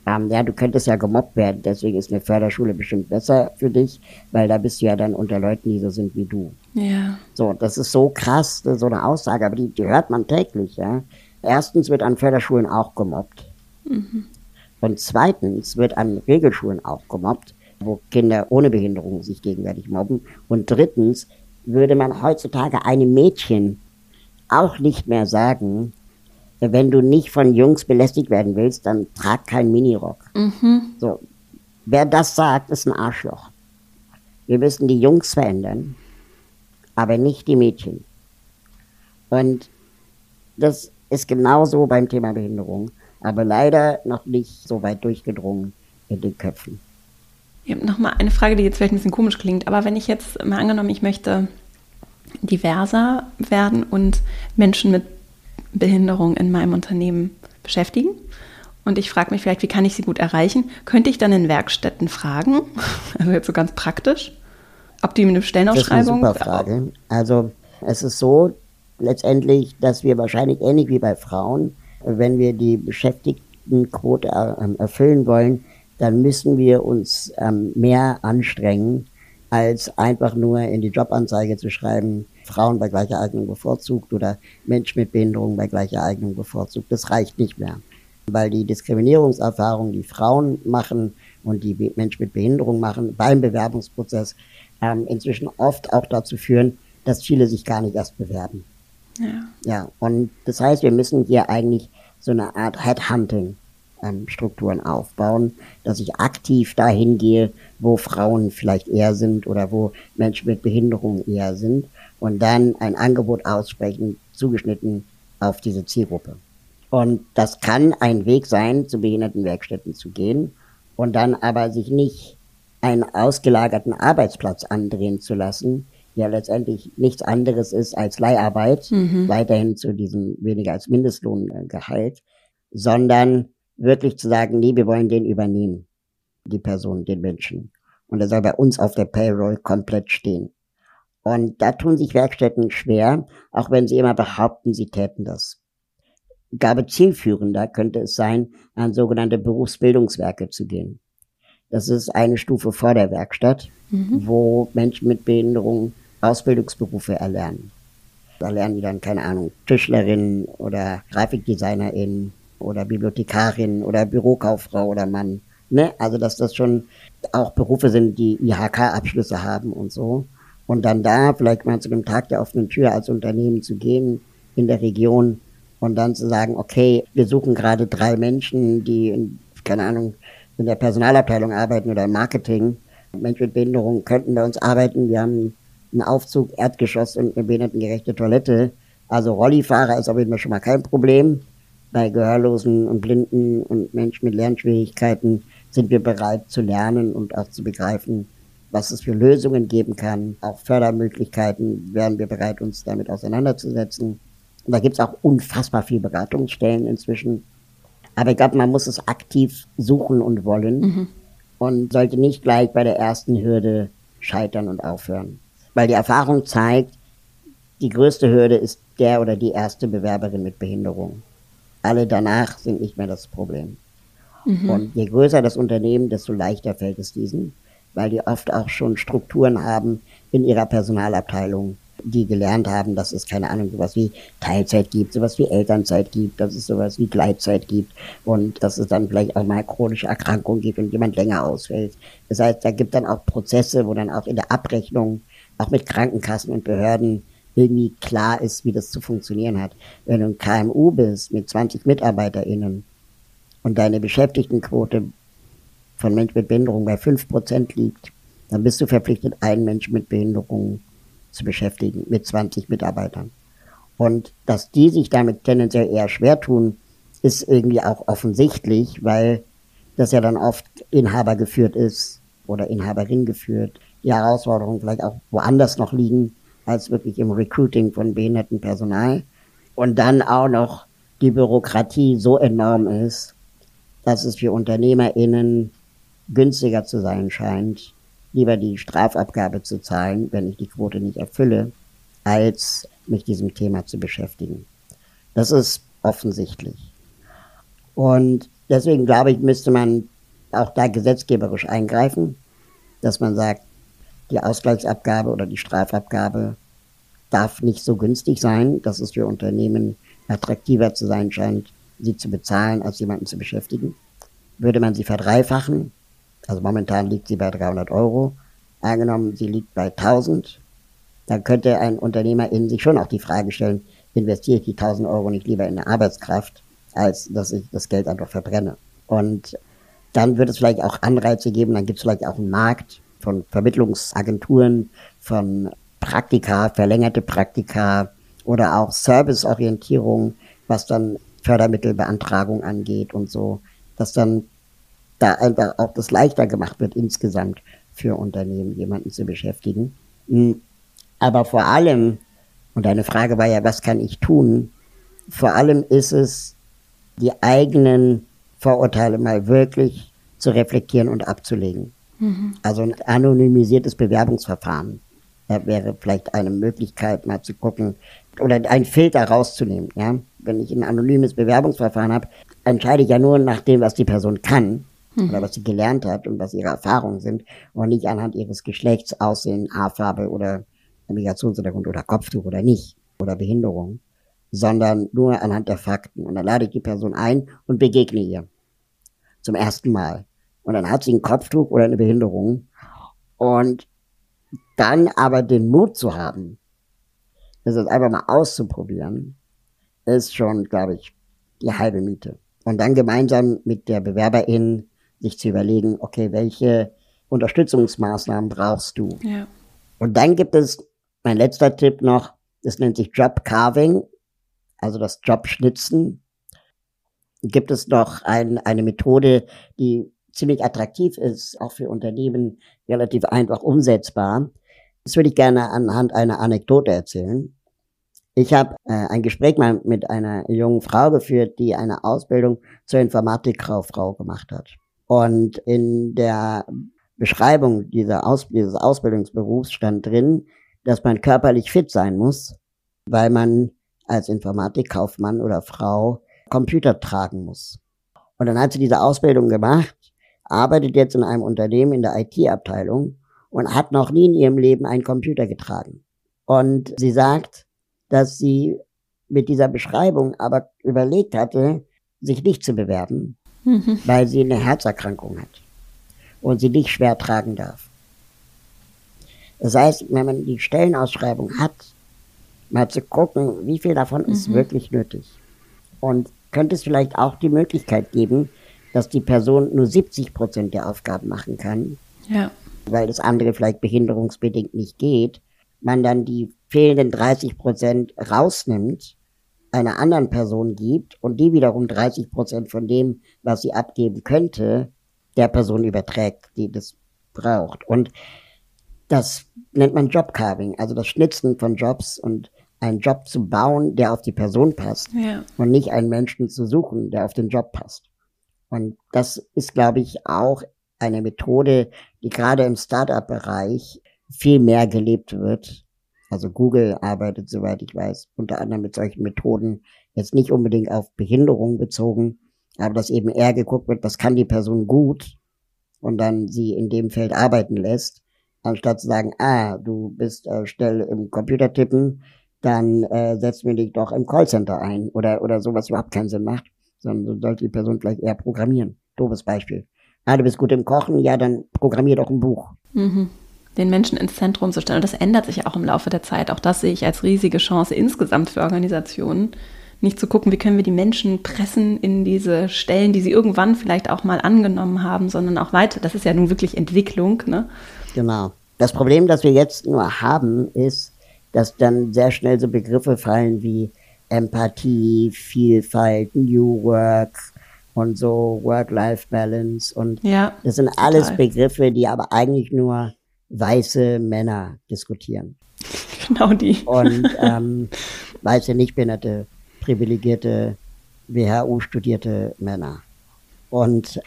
ähm, ja, du könntest ja gemobbt werden, deswegen ist eine Förderschule bestimmt besser für dich, weil da bist du ja dann unter Leuten, die so sind wie du. Ja. So, das ist so krass, so eine Aussage, aber die, die hört man täglich, ja. Erstens wird an Förderschulen auch gemobbt. Mhm. Und zweitens wird an Regelschulen auch gemobbt, wo Kinder ohne Behinderung sich gegenseitig mobben. Und drittens würde man heutzutage einem Mädchen auch nicht mehr sagen, wenn du nicht von Jungs belästigt werden willst, dann trag keinen Minirock. Mhm. So, wer das sagt, ist ein Arschloch. Wir müssen die Jungs verändern, aber nicht die Mädchen. Und das ist genauso beim Thema Behinderung, aber leider noch nicht so weit durchgedrungen in den Köpfen. Ich habe nochmal eine Frage, die jetzt vielleicht ein bisschen komisch klingt, aber wenn ich jetzt mal angenommen, ich möchte diverser werden und Menschen mit Behinderung in meinem Unternehmen beschäftigen. Und ich frage mich vielleicht, wie kann ich sie gut erreichen? Könnte ich dann in Werkstätten fragen, (laughs) also jetzt so ganz praktisch, ob die eine Stellenausschreibung... Das ist eine super Frage. Also es ist so letztendlich, dass wir wahrscheinlich ähnlich wie bei Frauen, wenn wir die Beschäftigtenquote ähm, erfüllen wollen, dann müssen wir uns ähm, mehr anstrengen, als einfach nur in die Jobanzeige zu schreiben, Frauen bei gleicher Eignung bevorzugt oder Menschen mit Behinderung bei gleicher Eignung bevorzugt. Das reicht nicht mehr. Weil die Diskriminierungserfahrungen, die Frauen machen und die Menschen mit Behinderung machen beim Bewerbungsprozess, ähm, inzwischen oft auch dazu führen, dass viele sich gar nicht erst bewerben. Ja. ja, und das heißt, wir müssen hier eigentlich so eine Art Headhunting ähm, Strukturen aufbauen, dass ich aktiv dahin gehe, wo Frauen vielleicht eher sind oder wo Menschen mit Behinderung eher sind und dann ein Angebot aussprechen, zugeschnitten auf diese Zielgruppe. Und das kann ein Weg sein, zu Behindertenwerkstätten zu gehen und dann aber sich nicht einen ausgelagerten Arbeitsplatz andrehen zu lassen, ja letztendlich nichts anderes ist als Leiharbeit, mhm. weiterhin zu diesem weniger als Mindestlohngehalt, sondern wirklich zu sagen, nee, wir wollen den übernehmen, die Person, den Menschen. Und er soll bei uns auf der Payroll komplett stehen. Und da tun sich Werkstätten schwer, auch wenn sie immer behaupten, sie täten das. Ich glaube, zielführender könnte es sein, an sogenannte Berufsbildungswerke zu gehen. Das ist eine Stufe vor der Werkstatt, mhm. wo Menschen mit Behinderung Ausbildungsberufe erlernen. Da lernen die dann, keine Ahnung, Tischlerin oder Grafikdesignerin oder Bibliothekarin oder Bürokauffrau oder Mann. Ne? Also, dass das schon auch Berufe sind, die IHK-Abschlüsse haben und so. Und dann da vielleicht mal zu dem Tag der offenen Tür als Unternehmen zu gehen in der Region und dann zu sagen, okay, wir suchen gerade drei Menschen, die, in, keine Ahnung, in der Personalabteilung arbeiten oder im Marketing. Menschen mit Behinderung könnten bei uns arbeiten. Wir haben einen Aufzug, Erdgeschoss und eine behindertengerechte Toilette. Also Rollifahrer ist auf jeden Fall schon mal kein Problem. Bei Gehörlosen und Blinden und Menschen mit Lernschwierigkeiten sind wir bereit zu lernen und auch zu begreifen, was es für Lösungen geben kann, auch Fördermöglichkeiten, wären wir bereit, uns damit auseinanderzusetzen. Und da gibt es auch unfassbar viele Beratungsstellen inzwischen. Aber ich glaube, man muss es aktiv suchen und wollen mhm. und sollte nicht gleich bei der ersten Hürde scheitern und aufhören. Weil die Erfahrung zeigt, die größte Hürde ist der oder die erste Bewerberin mit Behinderung. Alle danach sind nicht mehr das Problem. Mhm. Und je größer das Unternehmen, desto leichter fällt es diesen weil die oft auch schon Strukturen haben in ihrer Personalabteilung, die gelernt haben, dass es keine Ahnung, sowas wie Teilzeit gibt, sowas wie Elternzeit gibt, dass es sowas wie Gleitzeit gibt und dass es dann vielleicht auch mal chronische Erkrankungen gibt und jemand länger ausfällt. Das heißt, da gibt dann auch Prozesse, wo dann auch in der Abrechnung, auch mit Krankenkassen und Behörden irgendwie klar ist, wie das zu funktionieren hat. Wenn du ein KMU bist mit 20 MitarbeiterInnen und deine Beschäftigtenquote von Menschen mit Behinderung bei 5% liegt, dann bist du verpflichtet, einen Menschen mit Behinderung zu beschäftigen, mit 20 Mitarbeitern. Und dass die sich damit tendenziell eher schwer tun, ist irgendwie auch offensichtlich, weil das ja dann oft Inhaber geführt ist oder Inhaberin geführt. Die Herausforderungen vielleicht auch woanders noch liegen, als wirklich im Recruiting von behinderten Personal. Und dann auch noch die Bürokratie so enorm ist, dass es für UnternehmerInnen günstiger zu sein scheint, lieber die Strafabgabe zu zahlen, wenn ich die Quote nicht erfülle, als mich diesem Thema zu beschäftigen. Das ist offensichtlich. Und deswegen glaube ich, müsste man auch da gesetzgeberisch eingreifen, dass man sagt, die Ausgleichsabgabe oder die Strafabgabe darf nicht so günstig sein, dass es für Unternehmen attraktiver zu sein scheint, sie zu bezahlen, als jemanden zu beschäftigen. Würde man sie verdreifachen, also momentan liegt sie bei 300 Euro, angenommen, sie liegt bei 1000, dann könnte ein Unternehmer in sich schon auch die Frage stellen, investiere ich die 1000 Euro nicht lieber in eine Arbeitskraft, als dass ich das Geld einfach verbrenne. Und dann wird es vielleicht auch Anreize geben, dann gibt es vielleicht auch einen Markt von Vermittlungsagenturen, von Praktika, verlängerte Praktika oder auch Serviceorientierung, was dann Fördermittelbeantragung angeht und so, dass dann da einfach auch das leichter gemacht wird insgesamt für Unternehmen, jemanden zu beschäftigen. Hm. Aber vor allem, und deine Frage war ja, was kann ich tun? Vor allem ist es, die eigenen Vorurteile mal wirklich zu reflektieren und abzulegen. Mhm. Also ein anonymisiertes Bewerbungsverfahren wäre vielleicht eine Möglichkeit, mal zu gucken oder einen Filter rauszunehmen. Ja? Wenn ich ein anonymes Bewerbungsverfahren habe, entscheide ich ja nur nach dem, was die Person kann mhm. oder was sie gelernt hat und was ihre Erfahrungen sind und nicht anhand ihres Geschlechts, Aussehen, Haarfarbe oder Migrationshintergrund oder Kopftuch oder nicht oder Behinderung, sondern nur anhand der Fakten. Und dann lade ich die Person ein und begegne ihr zum ersten Mal. Und dann hat sie ein Kopftuch oder eine Behinderung. Und dann aber den Mut zu haben, das einfach mal auszuprobieren, ist schon, glaube ich, die halbe Miete. Und dann gemeinsam mit der Bewerberin sich zu überlegen, okay, welche Unterstützungsmaßnahmen brauchst du? Ja. Und dann gibt es, mein letzter Tipp noch, das nennt sich Job Carving, also das Jobschnitzen. Gibt es noch ein, eine Methode, die ziemlich attraktiv ist, auch für Unternehmen relativ einfach umsetzbar. Das würde ich gerne anhand einer Anekdote erzählen. Ich habe äh, ein Gespräch mal mit einer jungen Frau geführt, die eine Ausbildung zur Informatikkauffrau gemacht hat. Und in der Beschreibung dieser Aus dieses Ausbildungsberufs stand drin, dass man körperlich fit sein muss, weil man als Informatikkaufmann oder Frau Computer tragen muss. Und dann hat sie diese Ausbildung gemacht arbeitet jetzt in einem Unternehmen in der IT-Abteilung und hat noch nie in ihrem Leben einen Computer getragen. Und sie sagt, dass sie mit dieser Beschreibung aber überlegt hatte, sich nicht zu bewerben, mhm. weil sie eine Herzerkrankung hat und sie nicht schwer tragen darf. Das heißt, wenn man die Stellenausschreibung hat, mal zu gucken, wie viel davon mhm. ist wirklich nötig. Und könnte es vielleicht auch die Möglichkeit geben, dass die Person nur 70 Prozent der Aufgaben machen kann, ja. weil das andere vielleicht behinderungsbedingt nicht geht, man dann die fehlenden 30 Prozent rausnimmt, einer anderen Person gibt und die wiederum 30 Prozent von dem, was sie abgeben könnte, der Person überträgt, die das braucht. Und das nennt man Jobcarving, also das Schnitzen von Jobs und einen Job zu bauen, der auf die Person passt ja. und nicht einen Menschen zu suchen, der auf den Job passt. Und das ist, glaube ich, auch eine Methode, die gerade im Startup-Bereich viel mehr gelebt wird. Also Google arbeitet, soweit ich weiß, unter anderem mit solchen Methoden, jetzt nicht unbedingt auf Behinderung bezogen, aber dass eben eher geguckt wird, was kann die Person gut und dann sie in dem Feld arbeiten lässt, anstatt zu sagen, ah, du bist äh, schnell im Computer tippen, dann äh, setzen wir dich doch im Callcenter ein oder, oder sowas überhaupt keinen Sinn macht sondern sollte die Person vielleicht eher programmieren. Doofes Beispiel. Ah, du bist gut im Kochen, ja, dann programmier doch ein Buch. Mhm. Den Menschen ins Zentrum zu stellen. Und das ändert sich ja auch im Laufe der Zeit. Auch das sehe ich als riesige Chance insgesamt für Organisationen. Nicht zu gucken, wie können wir die Menschen pressen in diese Stellen, die sie irgendwann vielleicht auch mal angenommen haben, sondern auch weiter. Das ist ja nun wirklich Entwicklung. Ne? Genau. Das Problem, das wir jetzt nur haben, ist, dass dann sehr schnell so Begriffe fallen wie Empathie, Vielfalt, New Work und so Work-Life-Balance und ja, das sind total. alles Begriffe, die aber eigentlich nur weiße Männer diskutieren. Genau die. Und (laughs) ähm, weiße, nicht behinderte, privilegierte, WHU-studierte Männer. Und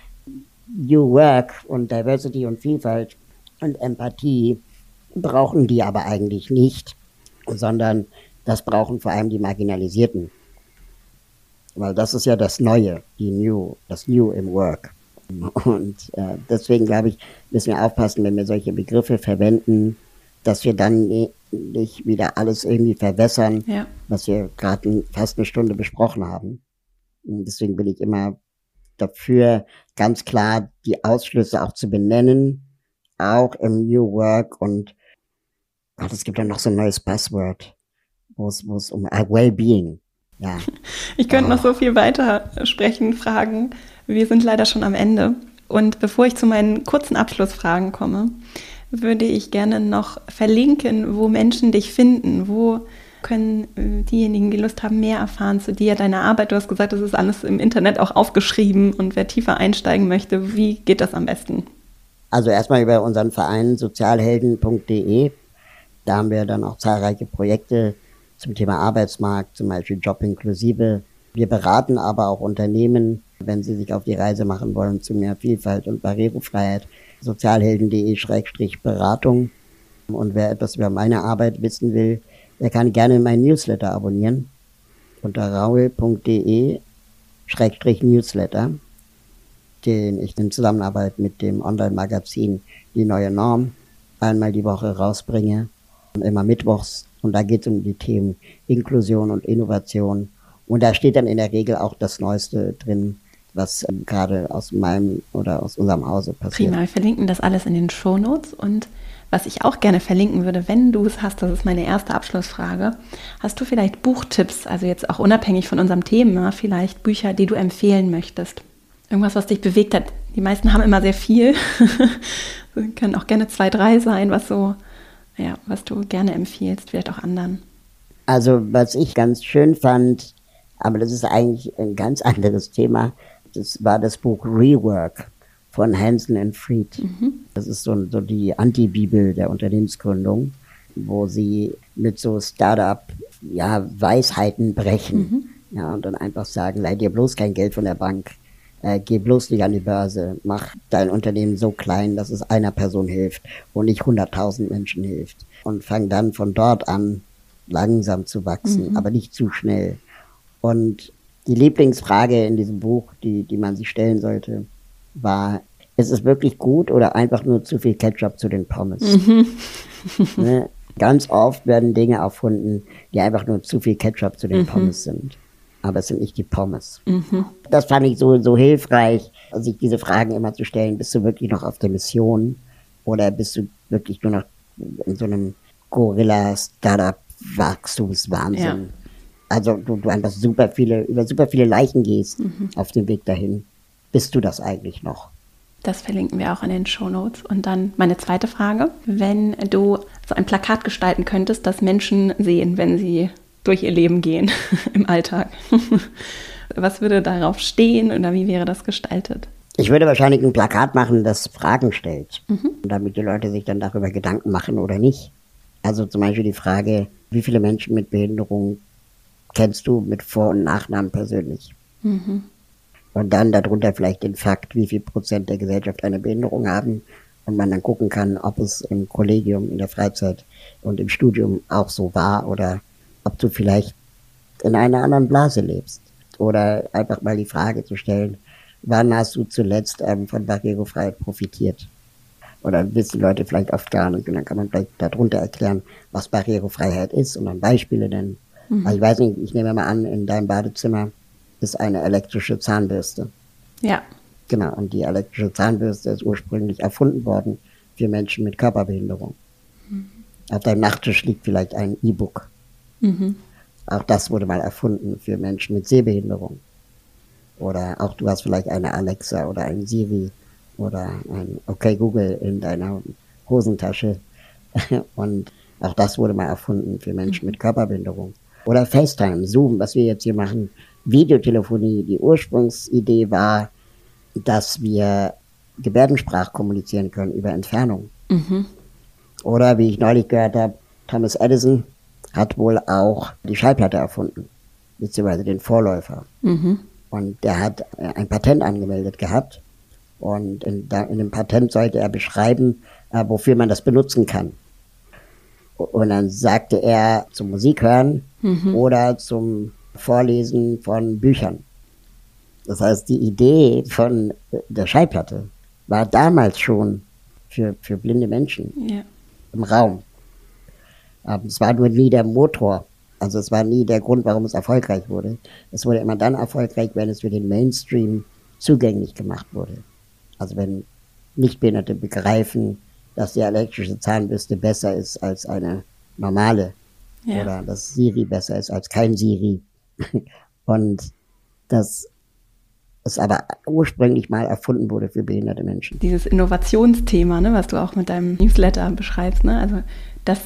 New Work und Diversity und Vielfalt und Empathie brauchen die aber eigentlich nicht, sondern das brauchen vor allem die Marginalisierten. Weil das ist ja das Neue, die New, das New im Work. Und äh, deswegen glaube ich, müssen wir aufpassen, wenn wir solche Begriffe verwenden, dass wir dann nicht wieder alles irgendwie verwässern, ja. was wir gerade fast eine Stunde besprochen haben. Und deswegen bin ich immer dafür, ganz klar die Ausschlüsse auch zu benennen, auch im New Work und Gott, es gibt ja noch so ein neues Passwort, wo es, wo es um uh, Wellbeing. Ja. (laughs) Ich könnte oh. noch so viel weiter sprechen, fragen. Wir sind leider schon am Ende. Und bevor ich zu meinen kurzen Abschlussfragen komme, würde ich gerne noch verlinken, wo Menschen dich finden, wo können äh, diejenigen, die Lust haben, mehr erfahren zu dir, deiner Arbeit. Du hast gesagt, das ist alles im Internet auch aufgeschrieben und wer tiefer einsteigen möchte, wie geht das am besten? Also erstmal über unseren Verein sozialhelden.de. Da haben wir dann auch zahlreiche Projekte zum Thema Arbeitsmarkt, zum Beispiel Job inklusive. Wir beraten aber auch Unternehmen, wenn sie sich auf die Reise machen wollen zu mehr Vielfalt und Barrierefreiheit sozialhelden.de-beratung. Und wer etwas über meine Arbeit wissen will, der kann gerne meinen Newsletter abonnieren unter raul.de-newsletter, den ich in Zusammenarbeit mit dem Online-Magazin Die neue Norm einmal die Woche rausbringe, immer mittwochs. Und da geht es um die Themen Inklusion und Innovation. Und da steht dann in der Regel auch das Neueste drin, was ähm, gerade aus meinem oder aus unserem Hause passiert. Prima, wir verlinken das alles in den Shownotes und was ich auch gerne verlinken würde, wenn du es hast, das ist meine erste Abschlussfrage, hast du vielleicht Buchtipps, also jetzt auch unabhängig von unserem Thema, vielleicht Bücher, die du empfehlen möchtest? Irgendwas, was dich bewegt hat. Die meisten haben immer sehr viel. (laughs) können auch gerne zwei, drei sein, was so, ja, was du gerne empfiehlst, vielleicht auch anderen. Also, was ich ganz schön fand, aber das ist eigentlich ein ganz (laughs) anderes Thema, das war das Buch Rework von Hansen and Fried. Mhm. Das ist so, so die Anti-Bibel der Unternehmensgründung, wo sie mit so Startup ja, Weisheiten brechen. Mhm. Ja, und dann einfach sagen, leih dir bloß kein Geld von der Bank. Äh, geh bloß nicht an die Börse. Mach dein Unternehmen so klein, dass es einer Person hilft und nicht 100.000 Menschen hilft. Und fang dann von dort an langsam zu wachsen, mhm. aber nicht zu schnell. Und die Lieblingsfrage in diesem Buch, die, die man sich stellen sollte, war, ist es wirklich gut oder einfach nur zu viel Ketchup zu den Pommes? Mhm. ne? Ganz oft werden Dinge erfunden, die einfach nur zu viel Ketchup zu den mhm. Pommes sind. Aber es sind nicht die Pommes. Mhm. Das fand ich so, so hilfreich, sich diese Fragen immer zu stellen. Bist du wirklich noch auf der Mission? Oder bist du wirklich nur noch in so einem Gorilla-Startup-Wachstumswahnsinn? Ja. Also du, du einfach super viele, über super viele Leichen gehst mhm. auf dem Weg dahin. Bist du das eigentlich noch? Das verlinken wir auch in den Show Notes. Und dann meine zweite Frage. Wenn du so ein Plakat gestalten könntest, das Menschen sehen, wenn sie durch ihr Leben gehen (laughs) im Alltag, (laughs) was würde darauf stehen oder wie wäre das gestaltet? Ich würde wahrscheinlich ein Plakat machen, das Fragen stellt, mhm. damit die Leute sich dann darüber Gedanken machen oder nicht. Also zum Beispiel die Frage, wie viele Menschen mit Behinderung kennst du mit Vor- und Nachnamen persönlich? Mhm und dann darunter vielleicht den Fakt, wie viel Prozent der Gesellschaft eine Behinderung haben und man dann gucken kann, ob es im Kollegium, in der Freizeit und im Studium auch so war oder ob du vielleicht in einer anderen Blase lebst. Oder einfach mal die Frage zu stellen, wann hast du zuletzt ähm, von Barrierefreiheit profitiert? Oder wissen Leute vielleicht oft gar nicht. Und dann kann man vielleicht darunter erklären, was Barrierefreiheit ist und dann Beispiele nennen. Mhm. Also ich weiß nicht, ich nehme mal an, in deinem Badezimmer ist eine elektrische Zahnbürste. Ja. Genau, und die elektrische Zahnbürste ist ursprünglich erfunden worden für Menschen mit Körperbehinderung. Mhm. Auf deinem Nachttisch liegt vielleicht ein E-Book. Mhm. Auch das wurde mal erfunden für Menschen mit Sehbehinderung. Oder auch du hast vielleicht eine Alexa oder ein Siri oder ein Okay Google in deiner Hosentasche. (laughs) Und auch das wurde mal erfunden für Menschen mit Körperbehinderung. Oder FaceTime, Zoom, was wir jetzt hier machen, Videotelefonie. Die Ursprungsidee war, dass wir Gebärdensprach kommunizieren können über Entfernung. Mhm. Oder wie ich neulich gehört habe, Thomas Edison hat wohl auch die Schallplatte erfunden, beziehungsweise den Vorläufer. Mhm. Und der hat ein Patent angemeldet gehabt. Und in, in dem Patent sollte er beschreiben, äh, wofür man das benutzen kann. Und dann sagte er zum Musik hören mhm. oder zum Vorlesen von Büchern. Das heißt, die Idee von der Schallplatte war damals schon für, für blinde Menschen ja. im Raum. Ähm, es war nur nie der Motor. Also es war nie der Grund, warum es erfolgreich wurde. Es wurde immer dann erfolgreich, wenn es für den Mainstream zugänglich gemacht wurde. Also wenn Nichtbehinderte begreifen, dass die elektrische Zahnbürste besser ist als eine normale ja. oder dass Siri besser ist als kein Siri (laughs) und dass es aber ursprünglich mal erfunden wurde für behinderte Menschen. Dieses Innovationsthema, ne, was du auch mit deinem Newsletter beschreibst, ne? also das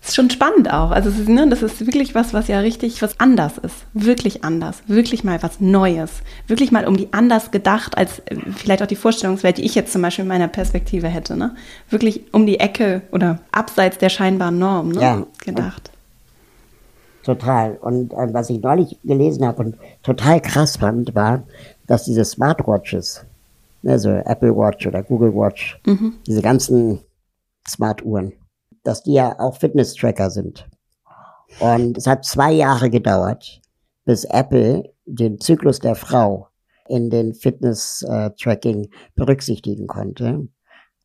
ist schon spannend auch. Also ist, ne, das ist wirklich was, was ja richtig was anders ist. Wirklich anders. Wirklich mal was Neues. Wirklich mal um die anders gedacht, als äh, vielleicht auch die Vorstellungswelt, die ich jetzt zum Beispiel in meiner Perspektive hätte. Ne? Wirklich um die Ecke oder abseits der scheinbaren Norm ne? ja. gedacht. Total. Und äh, was ich neulich gelesen habe und total krass fand, war, dass diese Smartwatches, also Apple Watch oder Google Watch, mhm. diese ganzen Smartuhren, dass die ja auch Fitness-Tracker sind. Und es hat zwei Jahre gedauert, bis Apple den Zyklus der Frau in den Fitness-Tracking berücksichtigen konnte.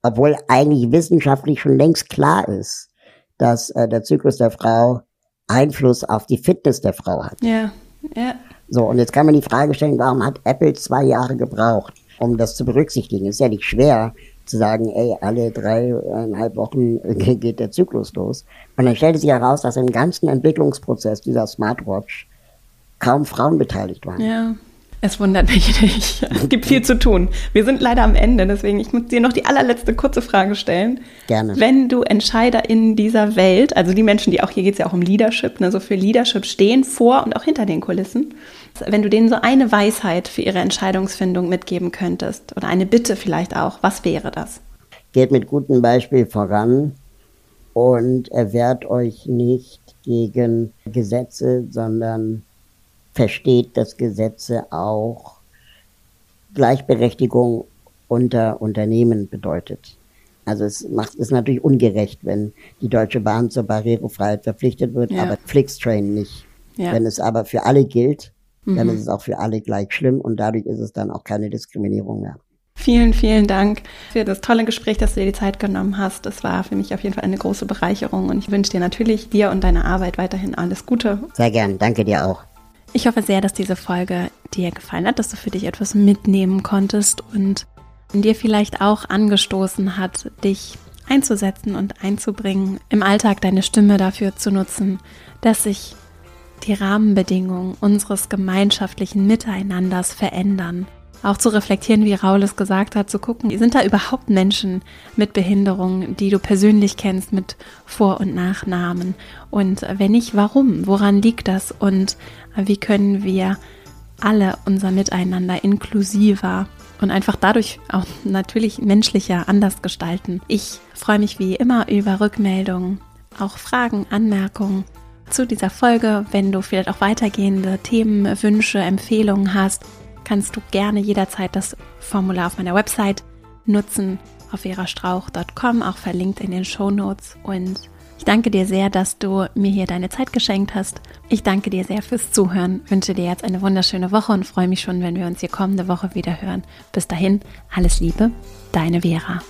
Obwohl eigentlich wissenschaftlich schon längst klar ist, dass äh, der Zyklus der Frau Einfluss auf die Fitness der Frau hat. Ja, ja. So, und jetzt kann man die Frage stellen, warum hat Apple zwei Jahre gebraucht, um das zu berücksichtigen? Ist ja nicht schwer zu sagen, ey, alle dreieinhalb Wochen (laughs) geht der Zyklus los. Und dann stellte sich heraus, dass im ganzen Entwicklungsprozess dieser Smartwatch kaum Frauen beteiligt waren. Ja. Es wundert mich nicht. (laughs) Es gibt viel zu tun. Wir sind leider am Ende, deswegen ich muss dir noch die allerletzte kurze Frage stellen. Gerne. Wenn du Entscheider in dieser Welt, also die Menschen, die auch, hier geht es ja auch um Leadership, ne, so für Leadership stehen, vor und auch hinter den Kulissen, wenn du denen so eine Weisheit für ihre Entscheidungsfindung mitgeben könntest oder eine Bitte vielleicht auch, was wäre das? Geht mit gutem Beispiel voran und erwehrt euch nicht gegen Gesetze, sondern versteht, dass Gesetze auch Gleichberechtigung unter Unternehmen bedeutet. Also es macht es natürlich ungerecht, wenn die Deutsche Bahn zur Barrierefreiheit verpflichtet wird, ja. aber Flixtrain nicht. Ja. Wenn es aber für alle gilt, mhm. dann ist es auch für alle gleich schlimm und dadurch ist es dann auch keine Diskriminierung mehr. Vielen, vielen Dank für das tolle Gespräch, dass du dir die Zeit genommen hast. Das war für mich auf jeden Fall eine große Bereicherung und ich wünsche dir natürlich dir und deiner Arbeit weiterhin alles Gute. Sehr gern, danke dir auch. Ich hoffe sehr, dass diese Folge dir gefallen hat, dass du für dich etwas mitnehmen konntest und dir vielleicht auch angestoßen hat, dich einzusetzen und einzubringen, im Alltag deine Stimme dafür zu nutzen, dass sich die Rahmenbedingungen unseres gemeinschaftlichen Miteinanders verändern auch zu reflektieren, wie Raul es gesagt hat, zu gucken, sind da überhaupt Menschen mit Behinderungen, die du persönlich kennst, mit Vor- und Nachnamen? Und wenn nicht, warum? Woran liegt das? Und wie können wir alle unser Miteinander inklusiver und einfach dadurch auch natürlich menschlicher anders gestalten? Ich freue mich wie immer über Rückmeldungen, auch Fragen, Anmerkungen zu dieser Folge. Wenn du vielleicht auch weitergehende Themen, Wünsche, Empfehlungen hast, kannst du gerne jederzeit das Formular auf meiner Website nutzen, auf verastrauch.com, auch verlinkt in den Show Notes. Und ich danke dir sehr, dass du mir hier deine Zeit geschenkt hast. Ich danke dir sehr fürs Zuhören, wünsche dir jetzt eine wunderschöne Woche und freue mich schon, wenn wir uns hier kommende Woche wieder hören. Bis dahin, alles Liebe, deine Vera.